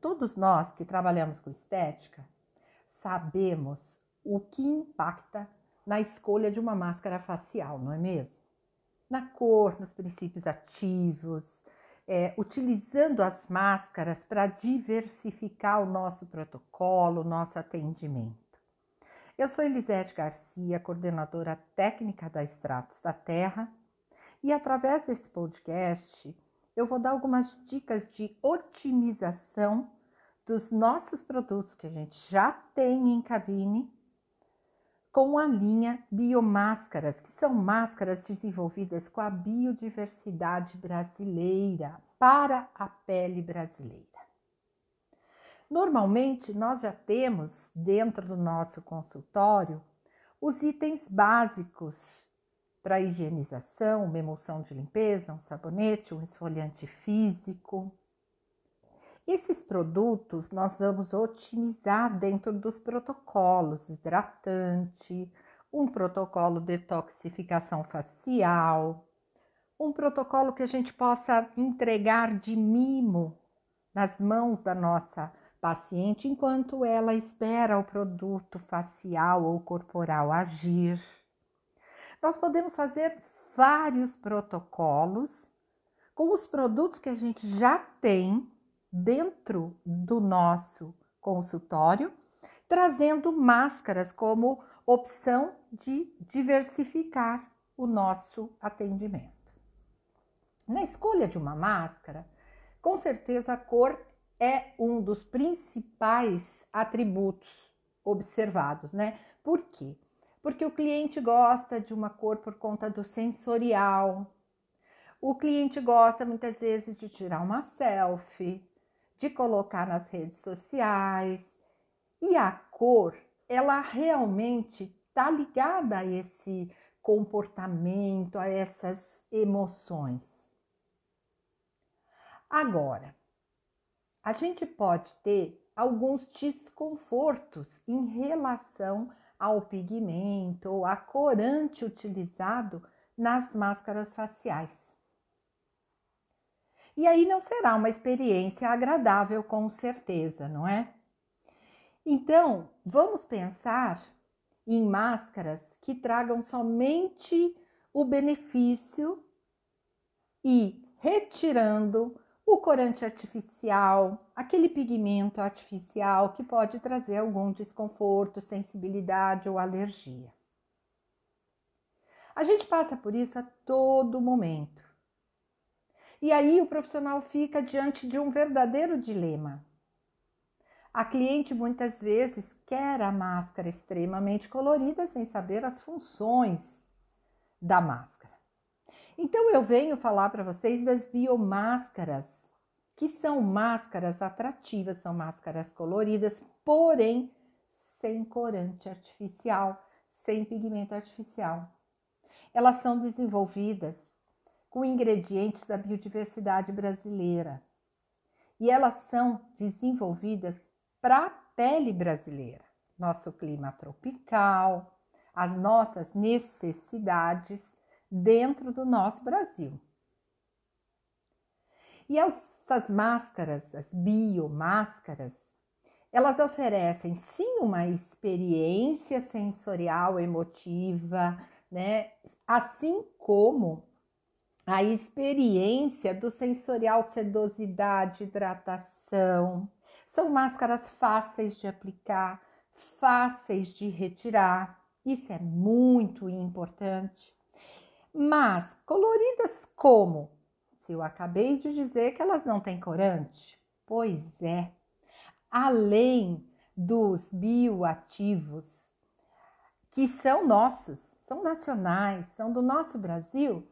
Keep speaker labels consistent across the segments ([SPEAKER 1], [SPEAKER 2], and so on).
[SPEAKER 1] Todos nós que trabalhamos com estética sabemos o que impacta na escolha de uma máscara facial, não é mesmo? Na cor, nos princípios ativos, é, utilizando as máscaras para diversificar o nosso protocolo, o nosso atendimento. Eu sou Elisete Garcia, coordenadora técnica da Extratos da Terra, e através desse podcast eu vou dar algumas dicas de otimização dos nossos produtos que a gente já tem em cabine com a linha Biomáscaras, que são máscaras desenvolvidas com a biodiversidade brasileira para a pele brasileira. Normalmente, nós já temos dentro do nosso consultório os itens básicos para higienização, uma emulsão de limpeza, um sabonete, um esfoliante físico. Esses produtos nós vamos otimizar dentro dos protocolos hidratante, um protocolo de detoxificação facial, um protocolo que a gente possa entregar de mimo nas mãos da nossa paciente enquanto ela espera o produto facial ou corporal agir. Nós podemos fazer vários protocolos com os produtos que a gente já tem dentro do nosso consultório, trazendo máscaras como opção de diversificar o nosso atendimento. Na escolha de uma máscara, com certeza a cor é um dos principais atributos observados, né? Por quê? Porque o cliente gosta de uma cor por conta do sensorial. O cliente gosta muitas vezes de tirar uma selfie, de colocar nas redes sociais. E a cor, ela realmente está ligada a esse comportamento, a essas emoções. Agora, a gente pode ter alguns desconfortos em relação ao pigmento ou a corante utilizado nas máscaras faciais. E aí não será uma experiência agradável, com certeza, não é? Então, vamos pensar em máscaras que tragam somente o benefício e retirando o corante artificial, aquele pigmento artificial que pode trazer algum desconforto, sensibilidade ou alergia. A gente passa por isso a todo momento. E aí o profissional fica diante de um verdadeiro dilema. A cliente muitas vezes quer a máscara extremamente colorida sem saber as funções da máscara. Então eu venho falar para vocês das biomáscaras que são máscaras atrativas, são máscaras coloridas, porém sem corante artificial, sem pigmento artificial. Elas são desenvolvidas com ingredientes da biodiversidade brasileira e elas são desenvolvidas para a pele brasileira, nosso clima tropical, as nossas necessidades dentro do nosso Brasil. E as essas máscaras, as biomáscaras, elas oferecem sim uma experiência sensorial, emotiva, né? Assim como a experiência do sensorial sedosidade, hidratação. São máscaras fáceis de aplicar, fáceis de retirar. Isso é muito importante. Mas coloridas como eu acabei de dizer que elas não têm corante. Pois é. Além dos bioativos que são nossos, são nacionais, são do nosso Brasil,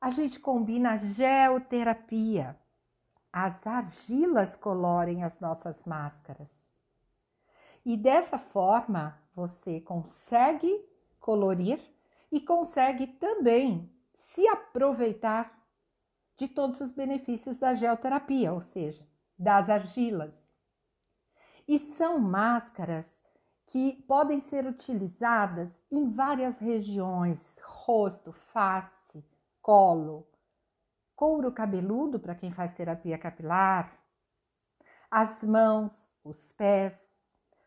[SPEAKER 1] a gente combina geoterapia. As argilas colorem as nossas máscaras. E dessa forma você consegue colorir e consegue também se aproveitar de todos os benefícios da geoterapia, ou seja, das argilas. E são máscaras que podem ser utilizadas em várias regiões: rosto, face, colo, couro cabeludo para quem faz terapia capilar, as mãos, os pés.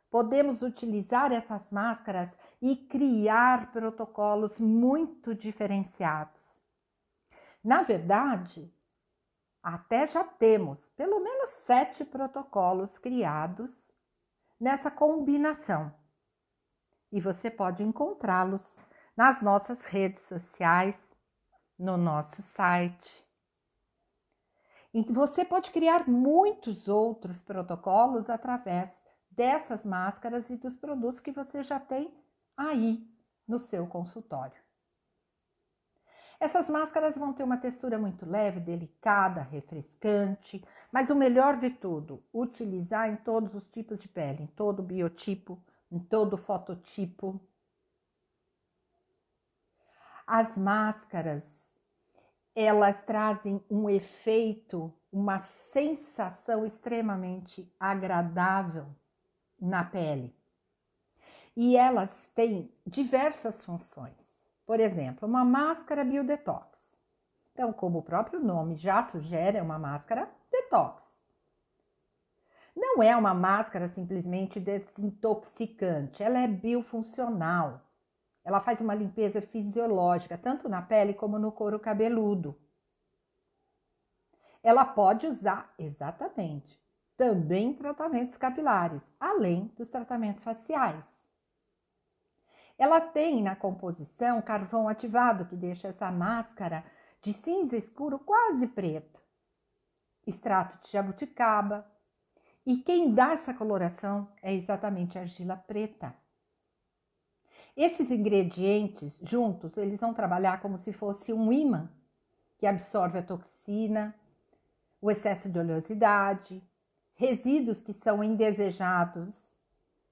[SPEAKER 1] Podemos utilizar essas máscaras e criar protocolos muito diferenciados. Na verdade, até já temos pelo menos sete protocolos criados nessa combinação. E você pode encontrá-los nas nossas redes sociais, no nosso site. E você pode criar muitos outros protocolos através dessas máscaras e dos produtos que você já tem aí no seu consultório. Essas máscaras vão ter uma textura muito leve, delicada, refrescante, mas o melhor de tudo, utilizar em todos os tipos de pele, em todo biotipo, em todo fototipo. As máscaras, elas trazem um efeito, uma sensação extremamente agradável na pele e elas têm diversas funções. Por exemplo, uma máscara biodetox. Então, como o próprio nome já sugere, é uma máscara detox. Não é uma máscara simplesmente desintoxicante, ela é biofuncional. Ela faz uma limpeza fisiológica, tanto na pele como no couro cabeludo. Ela pode usar exatamente também tratamentos capilares, além dos tratamentos faciais. Ela tem na composição carvão ativado, que deixa essa máscara de cinza escuro quase preto. Extrato de jabuticaba. E quem dá essa coloração é exatamente a argila preta. Esses ingredientes juntos, eles vão trabalhar como se fosse um ímã que absorve a toxina, o excesso de oleosidade, resíduos que são indesejados,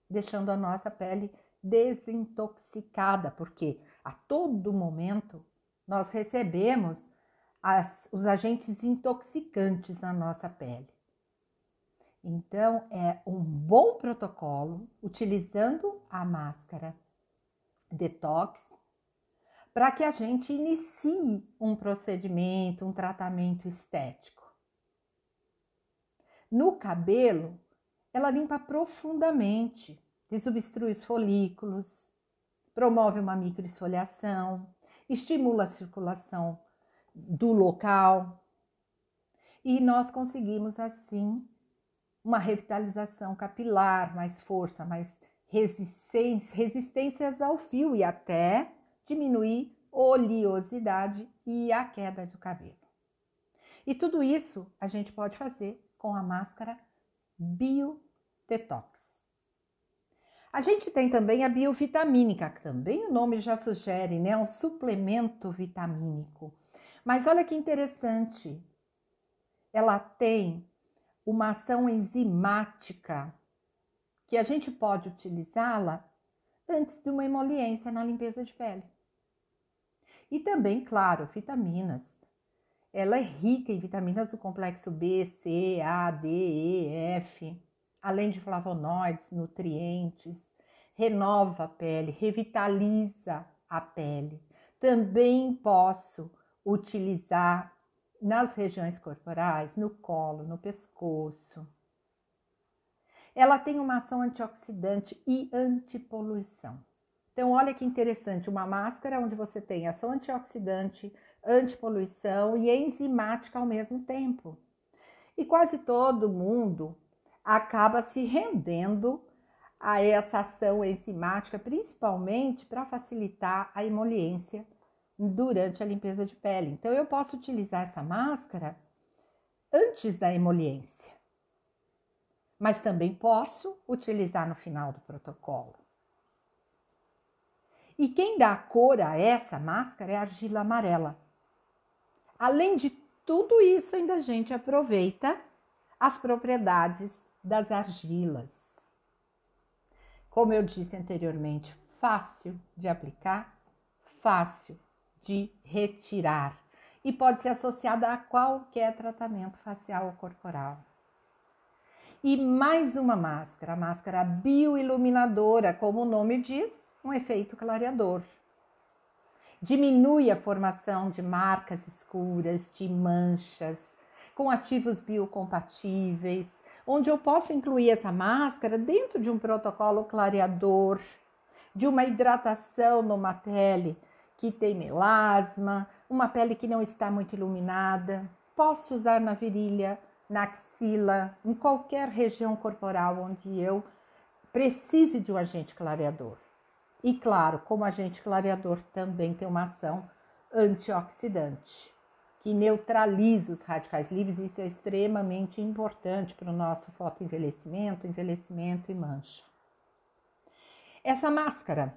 [SPEAKER 1] deixando a nossa pele desintoxicada, porque a todo momento nós recebemos as, os agentes intoxicantes na nossa pele. Então, é um bom protocolo utilizando a máscara detox para que a gente inicie um procedimento, um tratamento estético. No cabelo, ela limpa profundamente desobstrui os folículos, promove uma microesfoliação, estimula a circulação do local e nós conseguimos assim uma revitalização capilar, mais força, mais resistência, resistências ao fio e até diminuir oleosidade e a queda do cabelo. E tudo isso a gente pode fazer com a máscara Bio Detox. A gente tem também a biovitamínica, que também o nome já sugere, né? Um suplemento vitamínico. Mas olha que interessante, ela tem uma ação enzimática que a gente pode utilizá-la antes de uma emoliência na limpeza de pele. E também, claro, vitaminas. Ela é rica em vitaminas do complexo B, C, A, D, E, F além de flavonoides, nutrientes, renova a pele, revitaliza a pele. Também posso utilizar nas regiões corporais, no colo, no pescoço. Ela tem uma ação antioxidante e antipoluição. Então, olha que interessante, uma máscara onde você tem ação antioxidante, antipoluição e enzimática ao mesmo tempo. E quase todo mundo acaba se rendendo a essa ação enzimática, principalmente para facilitar a emoliência durante a limpeza de pele. Então, eu posso utilizar essa máscara antes da emoliência, mas também posso utilizar no final do protocolo. E quem dá cor a essa máscara é a argila amarela. Além de tudo isso, ainda a gente aproveita as propriedades das argilas. Como eu disse anteriormente, fácil de aplicar, fácil de retirar e pode ser associada a qualquer tratamento facial ou corporal. E mais uma máscara, a máscara bioiluminadora, como o nome diz, um efeito clareador. Diminui a formação de marcas escuras, de manchas, com ativos biocompatíveis, onde eu posso incluir essa máscara dentro de um protocolo clareador, de uma hidratação numa pele que tem melasma, uma pele que não está muito iluminada. Posso usar na virilha, na axila, em qualquer região corporal onde eu precise de um agente clareador. E claro, como agente clareador também tem uma ação antioxidante que neutraliza os radicais livres. Isso é extremamente importante para o nosso fotoenvelhecimento, envelhecimento e mancha. Essa máscara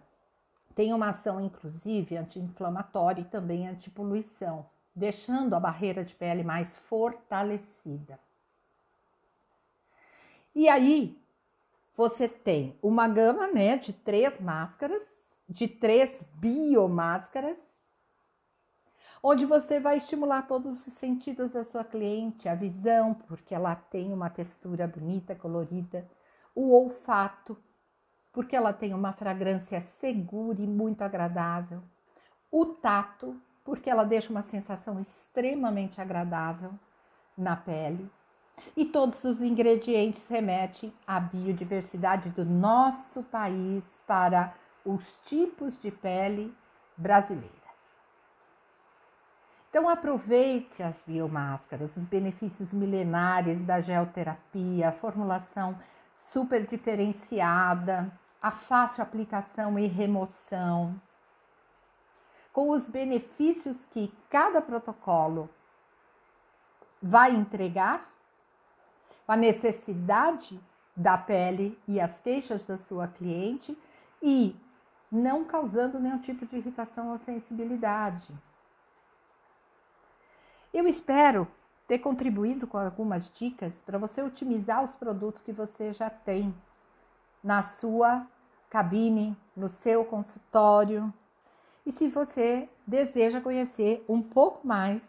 [SPEAKER 1] tem uma ação, inclusive, anti-inflamatória e também anti-poluição, deixando a barreira de pele mais fortalecida. E aí, você tem uma gama né, de três máscaras, de três biomáscaras, onde você vai estimular todos os sentidos da sua cliente, a visão, porque ela tem uma textura bonita, colorida, o olfato, porque ela tem uma fragrância segura e muito agradável, o tato, porque ela deixa uma sensação extremamente agradável na pele. E todos os ingredientes remetem à biodiversidade do nosso país para os tipos de pele brasileira. Então aproveite as biomáscaras, os benefícios milenares da geoterapia, a formulação super diferenciada, a fácil aplicação e remoção, com os benefícios que cada protocolo vai entregar, a necessidade da pele e as queixas da sua cliente e não causando nenhum tipo de irritação ou sensibilidade. Eu espero ter contribuído com algumas dicas para você otimizar os produtos que você já tem na sua cabine, no seu consultório. E se você deseja conhecer um pouco mais,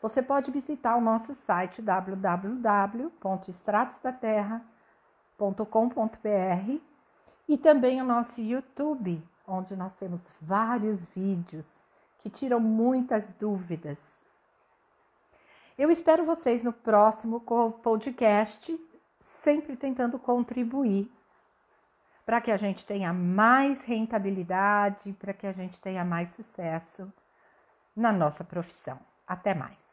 [SPEAKER 1] você pode visitar o nosso site www.estratosdaterra.com.br e também o nosso YouTube, onde nós temos vários vídeos que tiram muitas dúvidas eu espero vocês no próximo podcast, sempre tentando contribuir para que a gente tenha mais rentabilidade, para que a gente tenha mais sucesso na nossa profissão. Até mais!